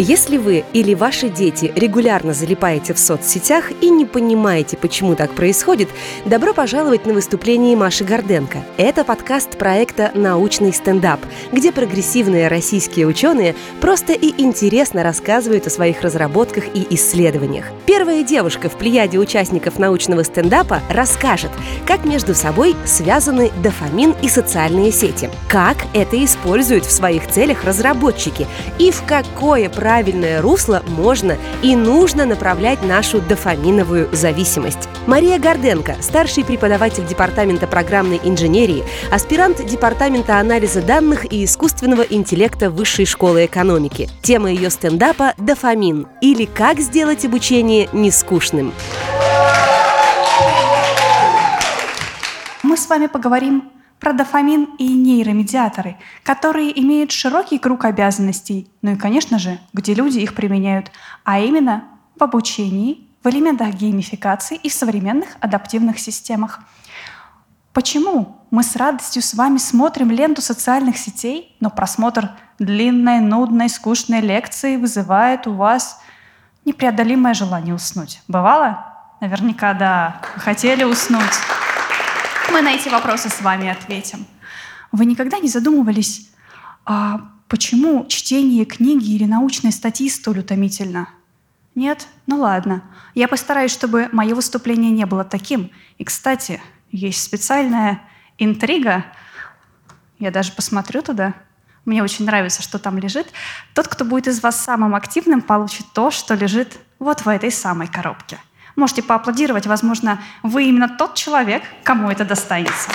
Если вы или ваши дети регулярно залипаете в соцсетях и не понимаете, почему так происходит, добро пожаловать на выступление Маши Горденко. Это подкаст проекта «Научный стендап», где прогрессивные российские ученые просто и интересно рассказывают о своих разработках и исследованиях. Первая девушка в плеяде участников научного стендапа расскажет, как между собой связаны дофамин и социальные сети, как это используют в своих целях разработчики и в какое правильное правильное русло можно и нужно направлять нашу дофаминовую зависимость. Мария Горденко, старший преподаватель Департамента программной инженерии, аспирант Департамента анализа данных и искусственного интеллекта Высшей школы экономики. Тема ее стендапа – дофамин или как сделать обучение нескучным. Мы с вами поговорим про дофамин и нейромедиаторы, которые имеют широкий круг обязанностей, ну и, конечно же, где люди их применяют, а именно в обучении, в элементах геймификации и в современных адаптивных системах. Почему мы с радостью с вами смотрим ленту социальных сетей, но просмотр длинной, нудной, скучной лекции вызывает у вас непреодолимое желание уснуть? Бывало? Наверняка да. Вы хотели уснуть. Мы на эти вопросы с вами ответим. Вы никогда не задумывались, а почему чтение книги или научной статьи столь утомительно? Нет? Ну ладно. Я постараюсь, чтобы мое выступление не было таким. И, кстати, есть специальная интрига. Я даже посмотрю туда. Мне очень нравится, что там лежит. Тот, кто будет из вас самым активным, получит то, что лежит вот в этой самой коробке. Можете поаплодировать, возможно, вы именно тот человек, кому это достанется.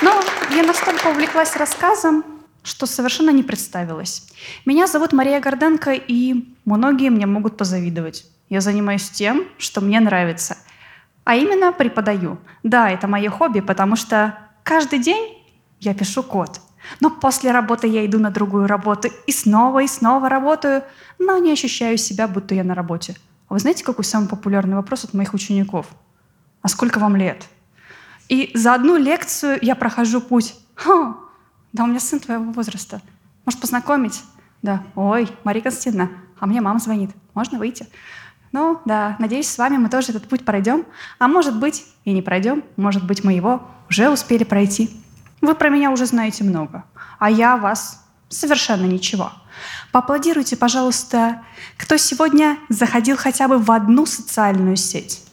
Но я настолько увлеклась рассказом, что совершенно не представилась. Меня зовут Мария Горденко, и многие мне могут позавидовать. Я занимаюсь тем, что мне нравится. А именно преподаю. Да, это мое хобби, потому что каждый день я пишу код. Но после работы я иду на другую работу и снова и снова работаю, но не ощущаю себя, будто я на работе. А вы знаете, какой самый популярный вопрос от моих учеников? А сколько вам лет? И за одну лекцию я прохожу путь. Ха, да у меня сын твоего возраста. Может, познакомить? Да. Ой, Мария Константиновна, а мне мама звонит. Можно выйти? Ну, да, надеюсь, с вами мы тоже этот путь пройдем. А может быть, и не пройдем. Может быть, мы его уже успели пройти. Вы про меня уже знаете много, а я вас совершенно ничего. Поаплодируйте, пожалуйста, кто сегодня заходил хотя бы в одну социальную сеть.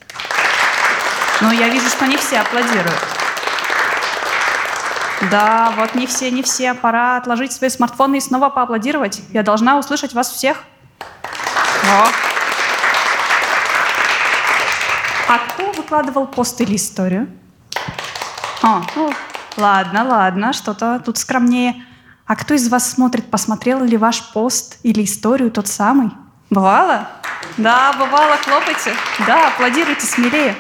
Но я вижу, что не все аплодируют. Да, вот не все, не все. Пора отложить свои смартфоны и снова поаплодировать. Я должна услышать вас всех. О. А кто выкладывал пост или историю? О, ну, Ладно, ладно, что-то тут скромнее. А кто из вас смотрит, посмотрел ли ваш пост или историю тот самый? Бывало? Да, бывало, хлопайте. Да, аплодируйте смелее.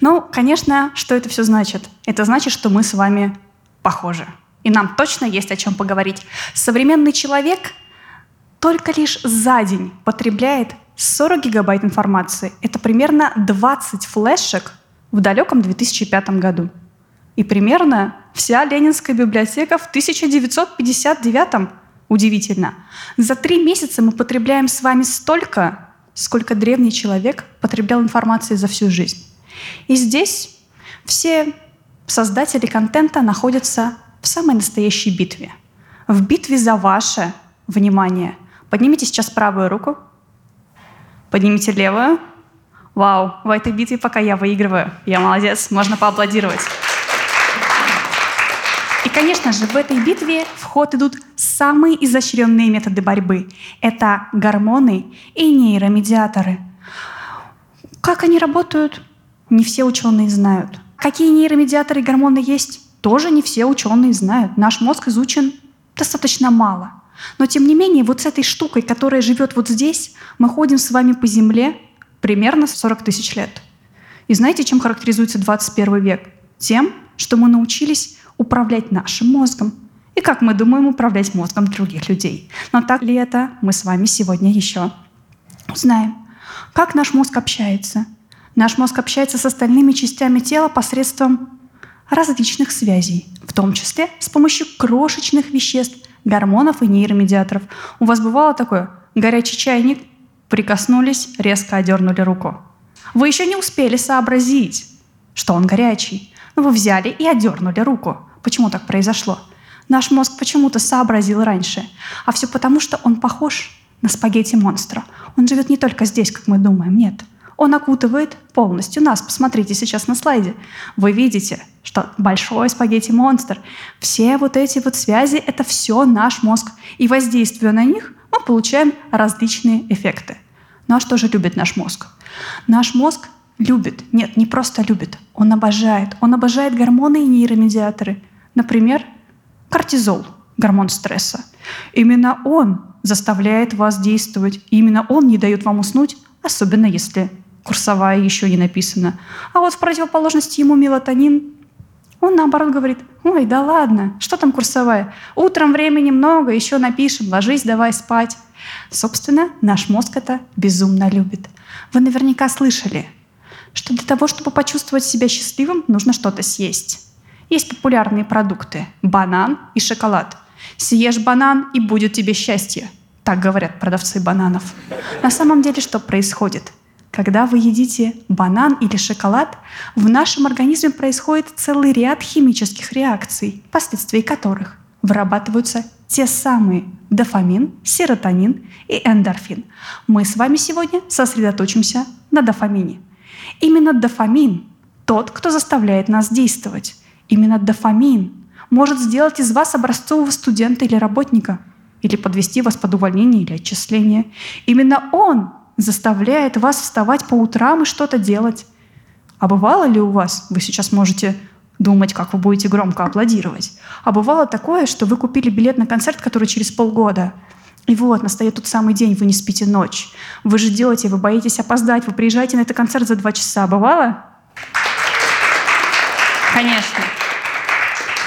Ну, конечно, что это все значит? Это значит, что мы с вами похожи. И нам точно есть о чем поговорить. Современный человек только лишь за день потребляет 40 гигабайт информации. Это примерно 20 флешек в далеком 2005 году. И примерно вся Ленинская библиотека в 1959 удивительно. За три месяца мы потребляем с вами столько, сколько древний человек потреблял информации за всю жизнь. И здесь все создатели контента находятся в самой настоящей битве. В битве за ваше внимание. Поднимите сейчас правую руку. Поднимите левую. Вау, в этой битве пока я выигрываю. Я молодец, можно поаплодировать конечно же, в этой битве в ход идут самые изощренные методы борьбы. Это гормоны и нейромедиаторы. Как они работают, не все ученые знают. Какие нейромедиаторы и гормоны есть, тоже не все ученые знают. Наш мозг изучен достаточно мало. Но тем не менее, вот с этой штукой, которая живет вот здесь, мы ходим с вами по Земле примерно 40 тысяч лет. И знаете, чем характеризуется 21 век? Тем, что мы научились управлять нашим мозгом и как мы думаем управлять мозгом других людей. Но так ли это, мы с вами сегодня еще узнаем. Как наш мозг общается? Наш мозг общается с остальными частями тела посредством различных связей, в том числе с помощью крошечных веществ, гормонов и нейромедиаторов. У вас бывало такое? Горячий чайник, прикоснулись, резко одернули руку. Вы еще не успели сообразить, что он горячий. Но вы взяли и одернули руку. Почему так произошло? Наш мозг почему-то сообразил раньше. А все потому, что он похож на спагетти-монстра. Он живет не только здесь, как мы думаем, нет. Он окутывает полностью нас. Посмотрите сейчас на слайде. Вы видите, что большой спагетти-монстр, все вот эти вот связи — это все наш мозг. И воздействуя на них, мы получаем различные эффекты. Ну а что же любит наш мозг? Наш мозг любит, нет, не просто любит, он обожает. Он обожает гормоны и нейромедиаторы. Например, кортизол, гормон стресса. Именно он заставляет вас действовать. именно он не дает вам уснуть, особенно если курсовая еще не написана. А вот в противоположности ему мелатонин, он наоборот говорит, ой, да ладно, что там курсовая? Утром времени много, еще напишем, ложись, давай спать. Собственно, наш мозг это безумно любит. Вы наверняка слышали, что для того, чтобы почувствовать себя счастливым, нужно что-то съесть. Есть популярные продукты – банан и шоколад. Съешь банан, и будет тебе счастье. Так говорят продавцы бананов. На самом деле что происходит? Когда вы едите банан или шоколад, в нашем организме происходит целый ряд химических реакций, последствий которых вырабатываются те самые дофамин, серотонин и эндорфин. Мы с вами сегодня сосредоточимся на дофамине. Именно дофамин – тот, кто заставляет нас действовать. Именно дофамин может сделать из вас образцового студента или работника, или подвести вас под увольнение или отчисление. Именно он заставляет вас вставать по утрам и что-то делать. А бывало ли у вас, вы сейчас можете думать, как вы будете громко аплодировать, а бывало такое, что вы купили билет на концерт, который через полгода, и вот, настает тот самый день, вы не спите ночь. Вы же делаете, вы боитесь опоздать, вы приезжаете на этот концерт за два часа. Бывало? Конечно.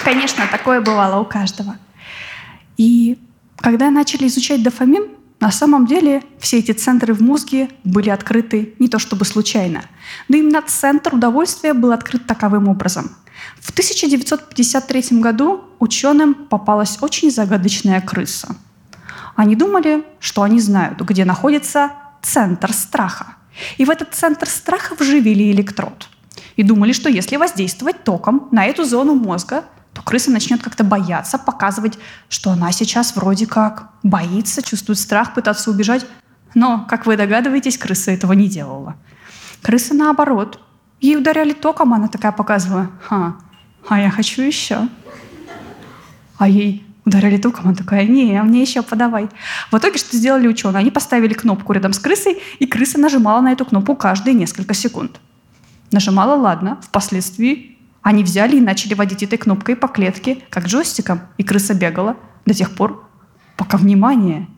Конечно, такое бывало у каждого. И когда начали изучать дофамин, на самом деле все эти центры в мозге были открыты не то чтобы случайно, но именно центр удовольствия был открыт таковым образом. В 1953 году ученым попалась очень загадочная крыса. Они думали, что они знают, где находится центр страха. И в этот центр страха вживили электрод. И думали, что если воздействовать током на эту зону мозга, то крыса начнет как-то бояться, показывать, что она сейчас вроде как боится, чувствует страх, пытаться убежать. Но, как вы догадываетесь, крыса этого не делала. Крыса наоборот. Ей ударяли током, она такая показывала, Ха, а я хочу еще. А ей ударяли током, она такая, не, а мне еще подавай. В итоге что сделали ученые? Они поставили кнопку рядом с крысой, и крыса нажимала на эту кнопку каждые несколько секунд. Нажимала, ладно, впоследствии они взяли и начали водить этой кнопкой по клетке, как джойстиком, и крыса бегала до тех пор, пока, внимание,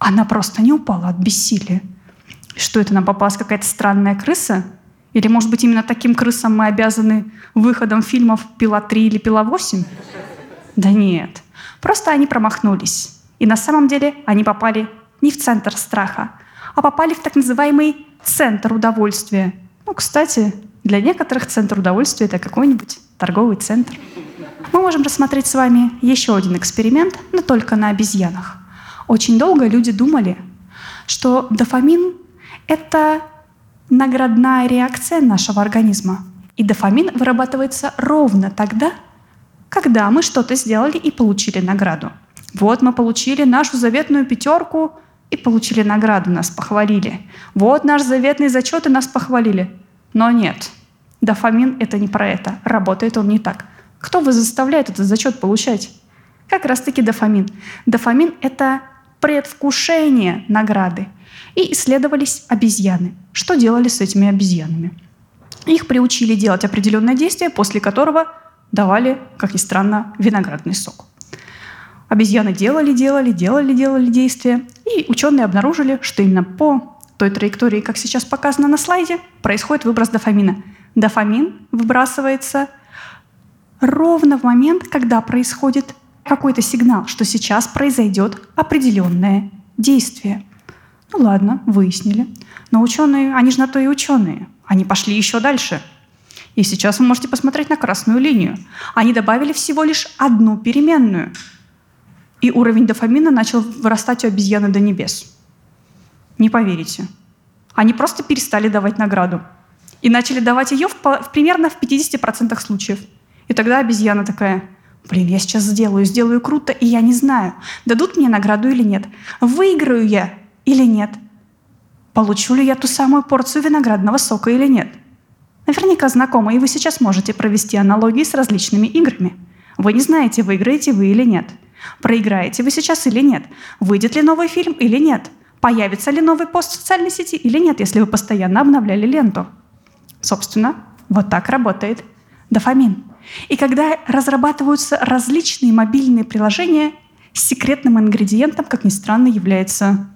она просто не упала от бессилия. Что это, нам попалась какая-то странная крыса? Или, может быть, именно таким крысам мы обязаны выходом фильмов «Пила 3» или «Пила 8»? Да нет. Просто они промахнулись. И на самом деле они попали не в центр страха, а попали в так называемый центр удовольствия. Ну, кстати, для некоторых центр удовольствия — это какой-нибудь торговый центр. Мы можем рассмотреть с вами еще один эксперимент, но только на обезьянах. Очень долго люди думали, что дофамин — это наградная реакция нашего организма. И дофамин вырабатывается ровно тогда, когда мы что-то сделали и получили награду. Вот мы получили нашу заветную пятерку и получили награду, нас похвалили. Вот наш заветный зачет и нас похвалили. Но нет, дофамин — это не про это. Работает он не так. Кто вас заставляет этот зачет получать? Как раз-таки дофамин. Дофамин — это предвкушение награды. И исследовались обезьяны. Что делали с этими обезьянами? Их приучили делать определенное действие, после которого давали, как ни странно, виноградный сок. Обезьяны делали, делали, делали, делали действия, и ученые обнаружили, что именно по той траектории, как сейчас показано на слайде, происходит выброс дофамина. Дофамин выбрасывается ровно в момент, когда происходит какой-то сигнал, что сейчас произойдет определенное действие. Ну ладно, выяснили. Но ученые, они же на то и ученые. Они пошли еще дальше. И сейчас вы можете посмотреть на красную линию. Они добавили всего лишь одну переменную. и уровень дофамина начал вырастать у обезьяны до небес. Не поверите. Они просто перестали давать награду. И начали давать ее в, в, примерно в 50% случаев. И тогда обезьяна такая, блин, я сейчас сделаю, сделаю круто, и я не знаю, дадут мне награду или нет. Выиграю я или нет. Получу ли я ту самую порцию виноградного сока или нет. Наверняка знакомо, и вы сейчас можете провести аналогии с различными играми. Вы не знаете, выиграете вы или нет. Проиграете вы сейчас или нет. Выйдет ли новый фильм или нет. Появится ли новый пост в социальной сети или нет, если вы постоянно обновляли ленту. Собственно, вот так работает дофамин. И когда разрабатываются различные мобильные приложения, секретным ингредиентом, как ни странно, является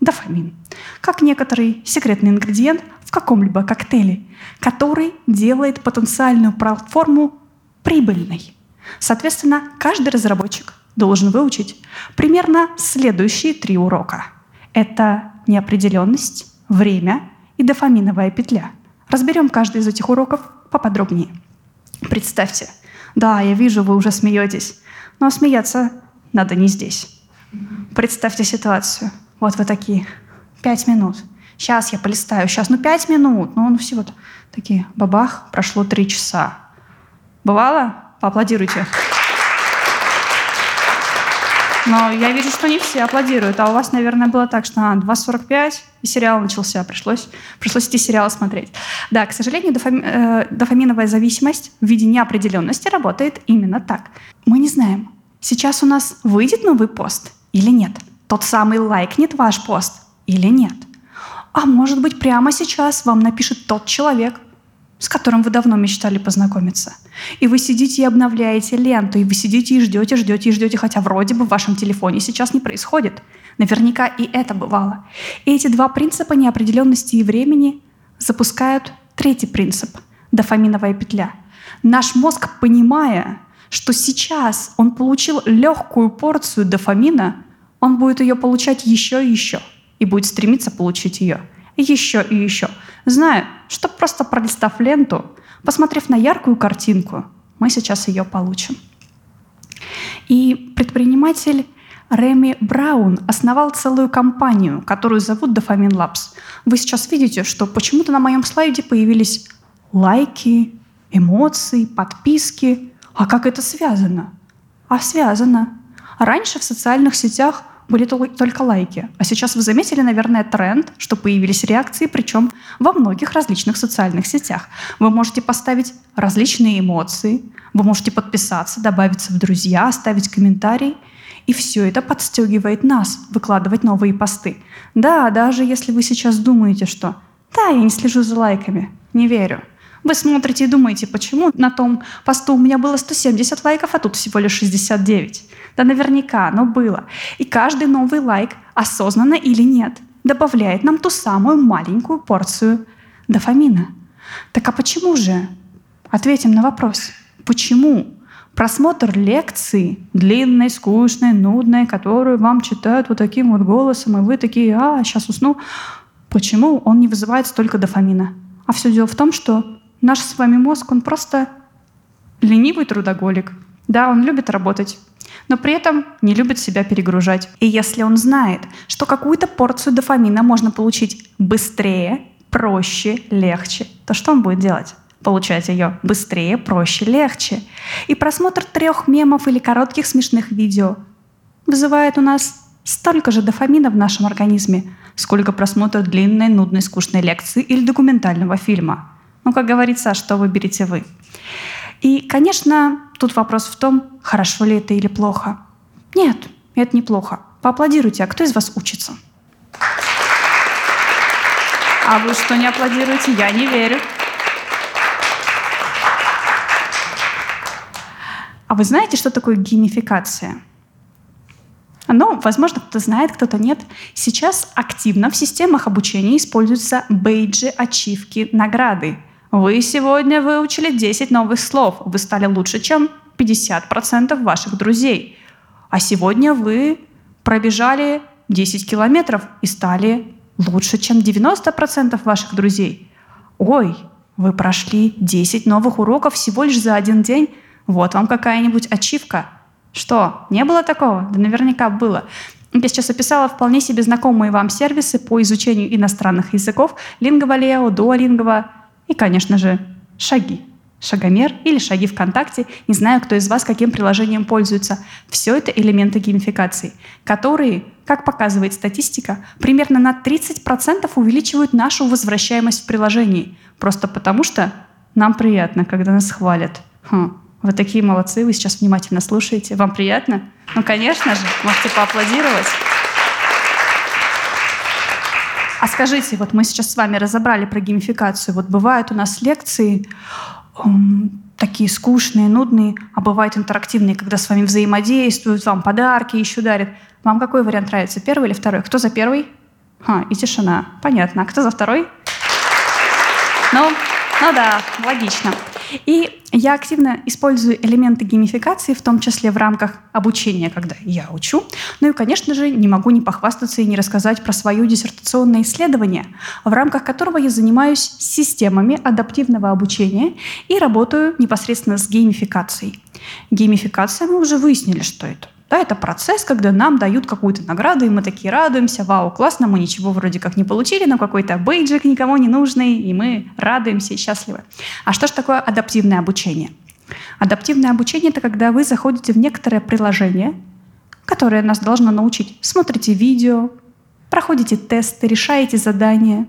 дофамин. Как некоторый секретный ингредиент в каком-либо коктейле, который делает потенциальную платформу прибыльной. Соответственно, каждый разработчик должен выучить примерно следующие три урока. Это неопределенность, время и дофаминовая петля. Разберем каждый из этих уроков поподробнее. Представьте, да, я вижу, вы уже смеетесь, но смеяться надо не здесь. Представьте ситуацию. Вот вы такие, пять минут. Сейчас я полистаю, сейчас, ну пять минут. Ну, ну всего такие, бабах, прошло три часа. Бывало? Поаплодируйте. Но я вижу, что не все аплодируют. А у вас, наверное, было так, что а, 2.45, и сериал начался. Пришлось, пришлось идти сериал смотреть. Да, к сожалению, дофами, э, дофаминовая зависимость в виде неопределенности работает именно так. Мы не знаем, сейчас у нас выйдет новый пост или нет. Тот самый лайкнет ваш пост или нет. А может быть, прямо сейчас вам напишет тот человек, с которым вы давно мечтали познакомиться. И вы сидите и обновляете ленту, и вы сидите и ждете, ждете и ждете, хотя вроде бы в вашем телефоне сейчас не происходит. Наверняка и это бывало. И эти два принципа неопределенности и времени запускают третий принцип – дофаминовая петля. Наш мозг, понимая, что сейчас он получил легкую порцию дофамина, он будет ее получать еще и еще и будет стремиться получить ее еще и еще – Знаю, что просто пролистав ленту, посмотрев на яркую картинку, мы сейчас ее получим. И предприниматель Реми Браун основал целую компанию, которую зовут Dofamin Labs. Вы сейчас видите, что почему-то на моем слайде появились лайки, эмоции, подписки. А как это связано? А связано. Раньше в социальных сетях были только лайки. А сейчас вы заметили, наверное, тренд, что появились реакции, причем во многих различных социальных сетях. Вы можете поставить различные эмоции, вы можете подписаться, добавиться в друзья, оставить комментарий. И все это подстегивает нас выкладывать новые посты. Да, даже если вы сейчас думаете, что «да, я не слежу за лайками», не верю. Вы смотрите и думаете, почему на том посту у меня было 170 лайков, а тут всего лишь 69. Да наверняка оно было. И каждый новый лайк, осознанно или нет, добавляет нам ту самую маленькую порцию дофамина. Так а почему же? Ответим на вопрос. Почему? Просмотр лекции, длинной, скучной, нудной, которую вам читают вот таким вот голосом, и вы такие, а, сейчас усну. Почему он не вызывает столько дофамина? А все дело в том, что наш с вами мозг, он просто ленивый трудоголик. Да, он любит работать, но при этом не любит себя перегружать. И если он знает, что какую-то порцию дофамина можно получить быстрее, проще, легче, то что он будет делать? Получать ее быстрее, проще, легче. И просмотр трех мемов или коротких смешных видео вызывает у нас столько же дофамина в нашем организме, сколько просмотр длинной, нудной, скучной лекции или документального фильма. Ну, как говорится, что выберете вы. И, конечно, тут вопрос в том, хорошо ли это или плохо. Нет, это неплохо. Поаплодируйте, а кто из вас учится? А вы что не аплодируете? Я не верю. А вы знаете, что такое геймификация? Ну, возможно, кто-то знает, кто-то нет. Сейчас активно в системах обучения используются бейджи, ачивки, награды – вы сегодня выучили 10 новых слов. Вы стали лучше, чем 50% ваших друзей. А сегодня вы пробежали 10 километров и стали лучше, чем 90% ваших друзей. Ой, вы прошли 10 новых уроков всего лишь за один день. Вот вам какая-нибудь ачивка. Что, не было такого? Да наверняка было. Я сейчас описала вполне себе знакомые вам сервисы по изучению иностранных языков Lingua Duolingo и, конечно же, шаги. Шагомер или шаги ВКонтакте. Не знаю, кто из вас каким приложением пользуется. Все это элементы геймификации, которые, как показывает статистика, примерно на 30% увеличивают нашу возвращаемость в приложении. Просто потому что нам приятно, когда нас хвалят. Хм, вы такие молодцы, вы сейчас внимательно слушаете. Вам приятно? Ну, конечно же, можете поаплодировать. А скажите, вот мы сейчас с вами разобрали про геймификацию. Вот бывают у нас лекции эм, такие скучные, нудные, а бывают интерактивные, когда с вами взаимодействуют, вам подарки еще дарят. Вам какой вариант нравится, первый или второй? Кто за первый? А, и тишина. Понятно. А кто за второй? Ну, ну да, логично. И я активно использую элементы геймификации, в том числе в рамках обучения, когда я учу. Ну и, конечно же, не могу не похвастаться и не рассказать про свое диссертационное исследование, в рамках которого я занимаюсь системами адаптивного обучения и работаю непосредственно с геймификацией. Геймификация, мы уже выяснили, что это. Да, это процесс, когда нам дают какую-то награду, и мы такие радуемся, вау, классно, мы ничего вроде как не получили, но какой-то бейджик никому не нужный, и мы радуемся и счастливы. А что же такое адаптивное обучение? Адаптивное обучение — это когда вы заходите в некоторое приложение, которое нас должно научить. Смотрите видео, проходите тесты, решаете задания,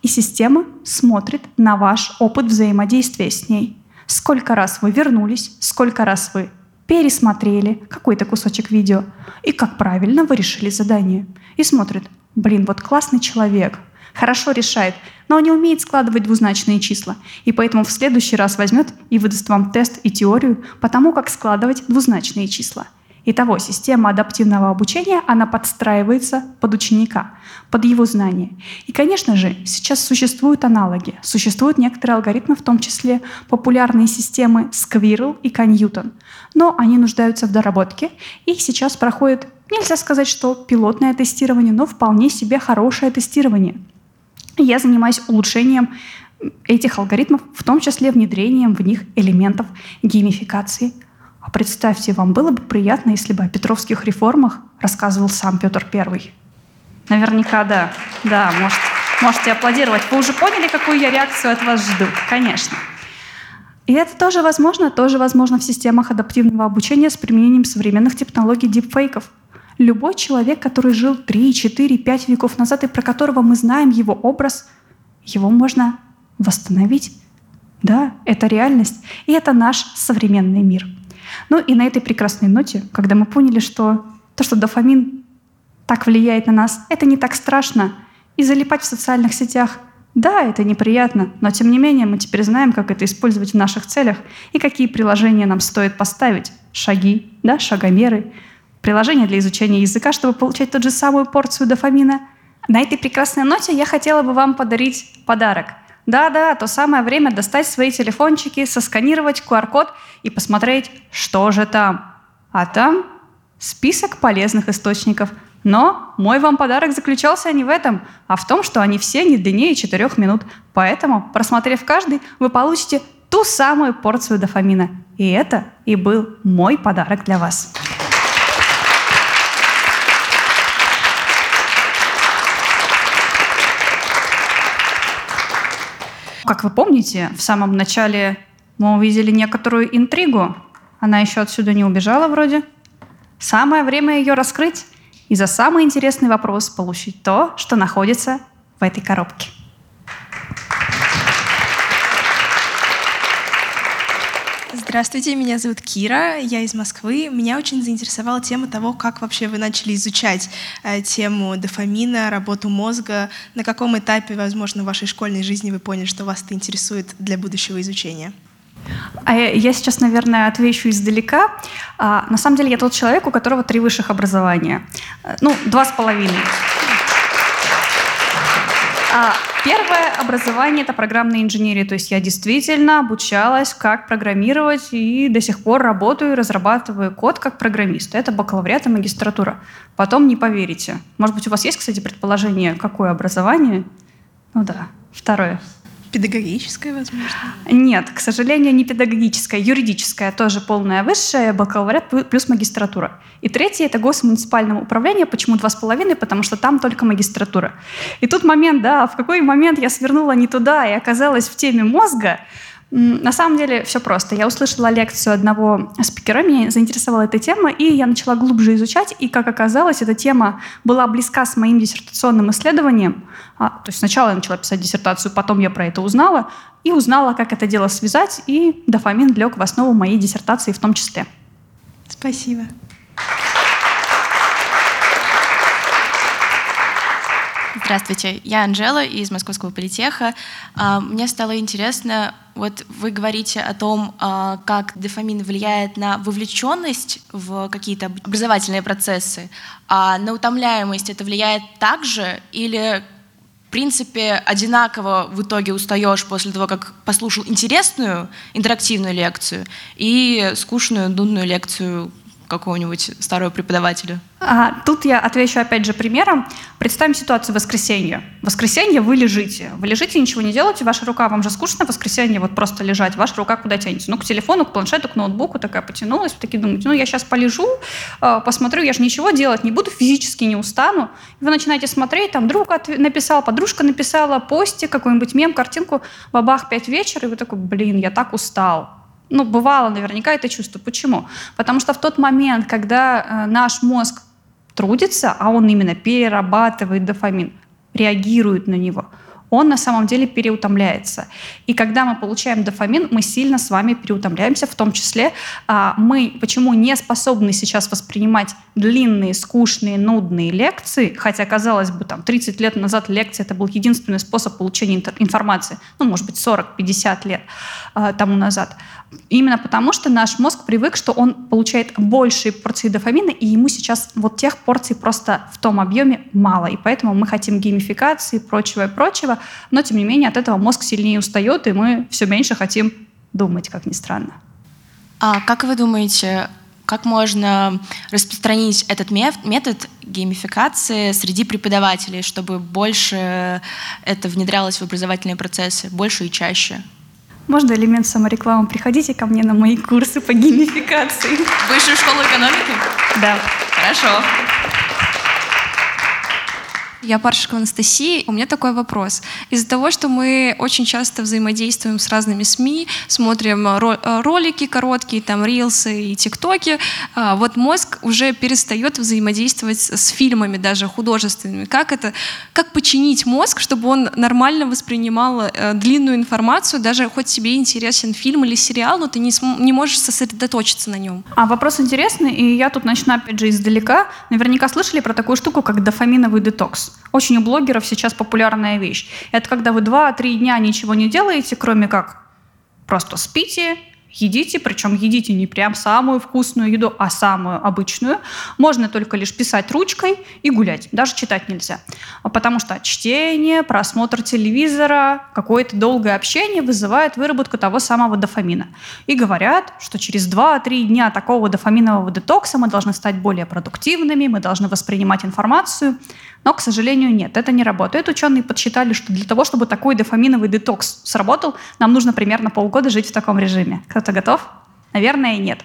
и система смотрит на ваш опыт взаимодействия с ней. Сколько раз вы вернулись, сколько раз вы пересмотрели какой-то кусочек видео, и как правильно вы решили задание. И смотрит, блин, вот классный человек, хорошо решает, но он не умеет складывать двузначные числа, и поэтому в следующий раз возьмет и выдаст вам тест и теорию по тому, как складывать двузначные числа – Итого, система адаптивного обучения, она подстраивается под ученика, под его знания. И, конечно же, сейчас существуют аналоги. Существуют некоторые алгоритмы, в том числе популярные системы Squirrel и Canewton. Но они нуждаются в доработке, и сейчас проходит, нельзя сказать, что пилотное тестирование, но вполне себе хорошее тестирование. Я занимаюсь улучшением этих алгоритмов, в том числе внедрением в них элементов геймификации – представьте, вам было бы приятно, если бы о петровских реформах рассказывал сам Петр I. Наверняка да. Да, может, можете аплодировать. Вы уже поняли, какую я реакцию от вас жду? Конечно. И это тоже возможно, тоже возможно в системах адаптивного обучения с применением современных технологий дипфейков. Любой человек, который жил 3, 4, 5 веков назад и про которого мы знаем его образ, его можно восстановить. Да, это реальность, и это наш современный мир – ну и на этой прекрасной ноте, когда мы поняли, что то, что дофамин так влияет на нас, это не так страшно, и залипать в социальных сетях да, это неприятно, но тем не менее мы теперь знаем, как это использовать в наших целях и какие приложения нам стоит поставить. Шаги, да, шагомеры, приложения для изучения языка, чтобы получать ту же самую порцию дофамина. На этой прекрасной ноте я хотела бы вам подарить подарок – да-да, то самое время достать свои телефончики, сосканировать QR-код и посмотреть, что же там. А там список полезных источников. Но мой вам подарок заключался не в этом, а в том, что они все не длиннее 4 минут. Поэтому, просмотрев каждый, вы получите ту самую порцию дофамина. И это и был мой подарок для вас. Как вы помните, в самом начале мы увидели некоторую интригу. Она еще отсюда не убежала вроде. Самое время ее раскрыть и за самый интересный вопрос получить то, что находится в этой коробке. Здравствуйте, меня зовут Кира, я из Москвы. Меня очень заинтересовала тема того, как вообще вы начали изучать э, тему дофамина, работу мозга. На каком этапе, возможно, в вашей школьной жизни вы поняли, что вас это интересует для будущего изучения? А я сейчас, наверное, отвечу издалека. А, на самом деле я тот человек, у которого три высших образования. Э, ну, два с половиной. А, первое образование — это программная инженерия. То есть я действительно обучалась, как программировать, и до сих пор работаю и разрабатываю код как программист. Это бакалавриат и магистратура. Потом не поверите. Может быть, у вас есть, кстати, предположение, какое образование? Ну да, второе. Педагогическое, возможно? Нет, к сожалению, не педагогическое, юридическое, тоже полное высшее, бакалавриат плюс магистратура. И третье — это госмуниципальное управление. Почему два с половиной? Потому что там только магистратура. И тут момент, да, в какой момент я свернула не туда и оказалась в теме мозга, на самом деле все просто. Я услышала лекцию одного спикера, меня заинтересовала эта тема, и я начала глубже изучать, и, как оказалось, эта тема была близка с моим диссертационным исследованием. А, то есть сначала я начала писать диссертацию, потом я про это узнала, и узнала, как это дело связать, и дофамин лег в основу моей диссертации в том числе. Спасибо. Здравствуйте, я Анжела из Московского политеха. А, мне стало интересно, вот вы говорите о том, а, как дофамин влияет на вовлеченность в какие-то образовательные процессы, а на утомляемость это влияет также или в принципе, одинаково в итоге устаешь после того, как послушал интересную интерактивную лекцию и скучную нудную лекцию какого-нибудь старого преподавателя? А, тут я отвечу опять же примером. Представим ситуацию в воскресенье. В воскресенье вы лежите. Вы лежите, ничего не делаете, ваша рука, вам же скучно в воскресенье вот просто лежать, ваша рука куда тянется? Ну, к телефону, к планшету, к ноутбуку такая потянулась, вы такие думаете, ну, я сейчас полежу, а, посмотрю, я же ничего делать не буду, физически не устану. И вы начинаете смотреть, там друг написал, подружка написала, постик, какой-нибудь мем, картинку, бабах, пять вечера, и вы такой, блин, я так устал ну, бывало наверняка это чувство. Почему? Потому что в тот момент, когда э, наш мозг трудится, а он именно перерабатывает дофамин, реагирует на него – он на самом деле переутомляется. И когда мы получаем дофамин, мы сильно с вами переутомляемся, в том числе а, мы почему не способны сейчас воспринимать длинные, скучные, нудные лекции, хотя, казалось бы, там 30 лет назад лекция это был единственный способ получения информации, ну, может быть, 40-50 лет а, тому назад. Именно потому, что наш мозг привык, что он получает большие порции дофамина, и ему сейчас вот тех порций просто в том объеме мало. И поэтому мы хотим геймификации и прочего, и прочего. Но, тем не менее, от этого мозг сильнее устает, и мы все меньше хотим думать, как ни странно. А как вы думаете, как можно распространить этот метод геймификации среди преподавателей, чтобы больше это внедрялось в образовательные процессы, больше и чаще? Можно элемент саморекламы? Приходите ко мне на мои курсы по геймификации. Высшую школу экономики? Да. Хорошо. Я Паршикова Анастасия. У меня такой вопрос. Из-за того, что мы очень часто взаимодействуем с разными СМИ, смотрим э, ролики короткие, там, рилсы и тиктоки, а, вот мозг уже перестает взаимодействовать с фильмами даже художественными. Как это, как починить мозг, чтобы он нормально воспринимал э, длинную информацию, даже хоть тебе интересен фильм или сериал, но ты не, не можешь сосредоточиться на нем? А вопрос интересный, и я тут начну опять же издалека. Наверняка слышали про такую штуку, как дофаминовый детокс. Очень у блогеров сейчас популярная вещь. Это когда вы 2-3 дня ничего не делаете, кроме как просто спите, едите, причем едите не прям самую вкусную еду, а самую обычную. Можно только лишь писать ручкой и гулять, даже читать нельзя. Потому что чтение, просмотр телевизора, какое-то долгое общение вызывает выработку того самого дофамина. И говорят, что через 2-3 дня такого дофаминового детокса мы должны стать более продуктивными, мы должны воспринимать информацию. Но, к сожалению, нет, это не работает. Ученые подсчитали, что для того, чтобы такой дофаминовый детокс сработал, нам нужно примерно полгода жить в таком режиме. Кто-то готов? Наверное, нет.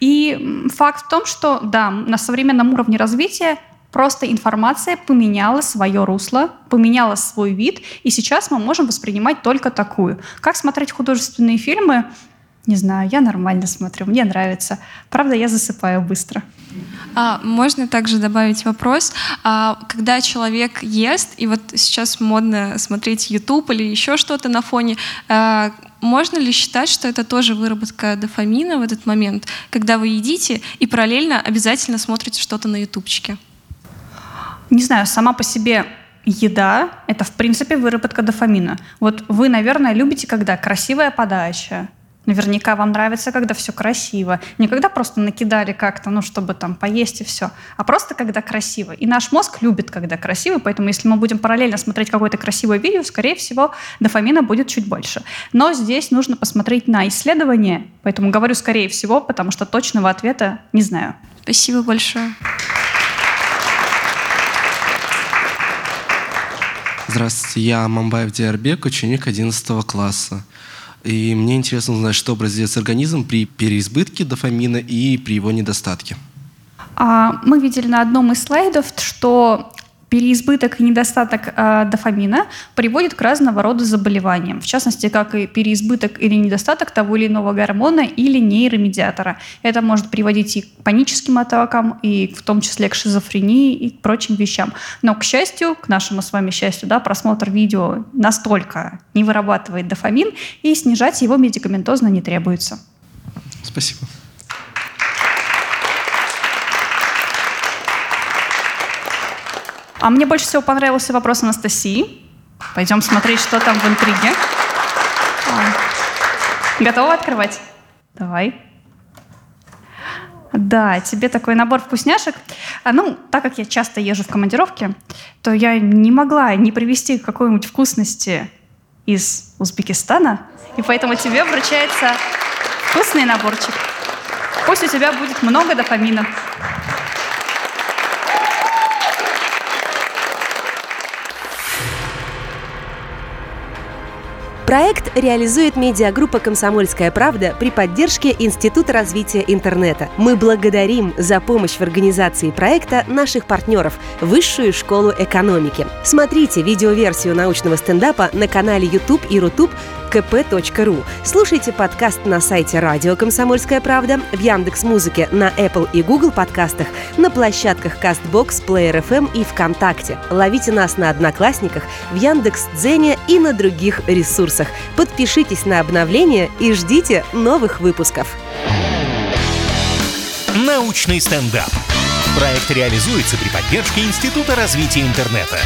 И факт в том, что, да, на современном уровне развития просто информация поменяла свое русло, поменяла свой вид, и сейчас мы можем воспринимать только такую. Как смотреть художественные фильмы? Не знаю, я нормально смотрю, мне нравится. Правда, я засыпаю быстро. А, можно также добавить вопрос. А, когда человек ест, и вот сейчас модно смотреть YouTube или еще что-то на фоне, а, можно ли считать, что это тоже выработка дофамина в этот момент, когда вы едите и параллельно обязательно смотрите что-то на ютубчике? Не знаю, сама по себе еда — это, в принципе, выработка дофамина. Вот вы, наверное, любите, когда красивая подача, Наверняка вам нравится, когда все красиво. Не когда просто накидали как-то, ну, чтобы там поесть и все, а просто когда красиво. И наш мозг любит, когда красиво, поэтому если мы будем параллельно смотреть какое-то красивое видео, скорее всего, дофамина будет чуть больше. Но здесь нужно посмотреть на исследования, поэтому говорю скорее всего, потому что точного ответа не знаю. Спасибо большое. Здравствуйте, я Мамбаев Диарбек, ученик 11 класса. И мне интересно узнать, что образуется организм при переизбытке дофамина и при его недостатке. А, мы видели на одном из слайдов, что переизбыток и недостаток э, дофамина приводит к разного рода заболеваниям, в частности, как и переизбыток или недостаток того или иного гормона или нейромедиатора. Это может приводить и к паническим атакам, и в том числе к шизофрении и к прочим вещам. Но, к счастью, к нашему с вами счастью, да, просмотр видео настолько не вырабатывает дофамин, и снижать его медикаментозно не требуется. Спасибо. А мне больше всего понравился вопрос Анастасии. Пойдем смотреть, что там в интриге. Готова открывать? Давай. Да, тебе такой набор вкусняшек. А, ну, так как я часто езжу в командировке, то я не могла не привезти какой-нибудь вкусности из Узбекистана, и поэтому тебе вручается вкусный наборчик. Пусть у тебя будет много дофамина. Проект реализует медиагруппа «Комсомольская правда» при поддержке Института развития интернета. Мы благодарим за помощь в организации проекта наших партнеров – Высшую школу экономики. Смотрите видеоверсию научного стендапа на канале YouTube и Рутуб kp.ru. Слушайте подкаст на сайте радио «Комсомольская правда», в Яндекс Музыке, на Apple и Google подкастах, на площадках CastBox, Player FM и ВКонтакте. Ловите нас на Одноклассниках, в Яндекс Дзене и на других ресурсах. Подпишитесь на обновления и ждите новых выпусков. Научный стендап. Проект реализуется при поддержке Института развития интернета.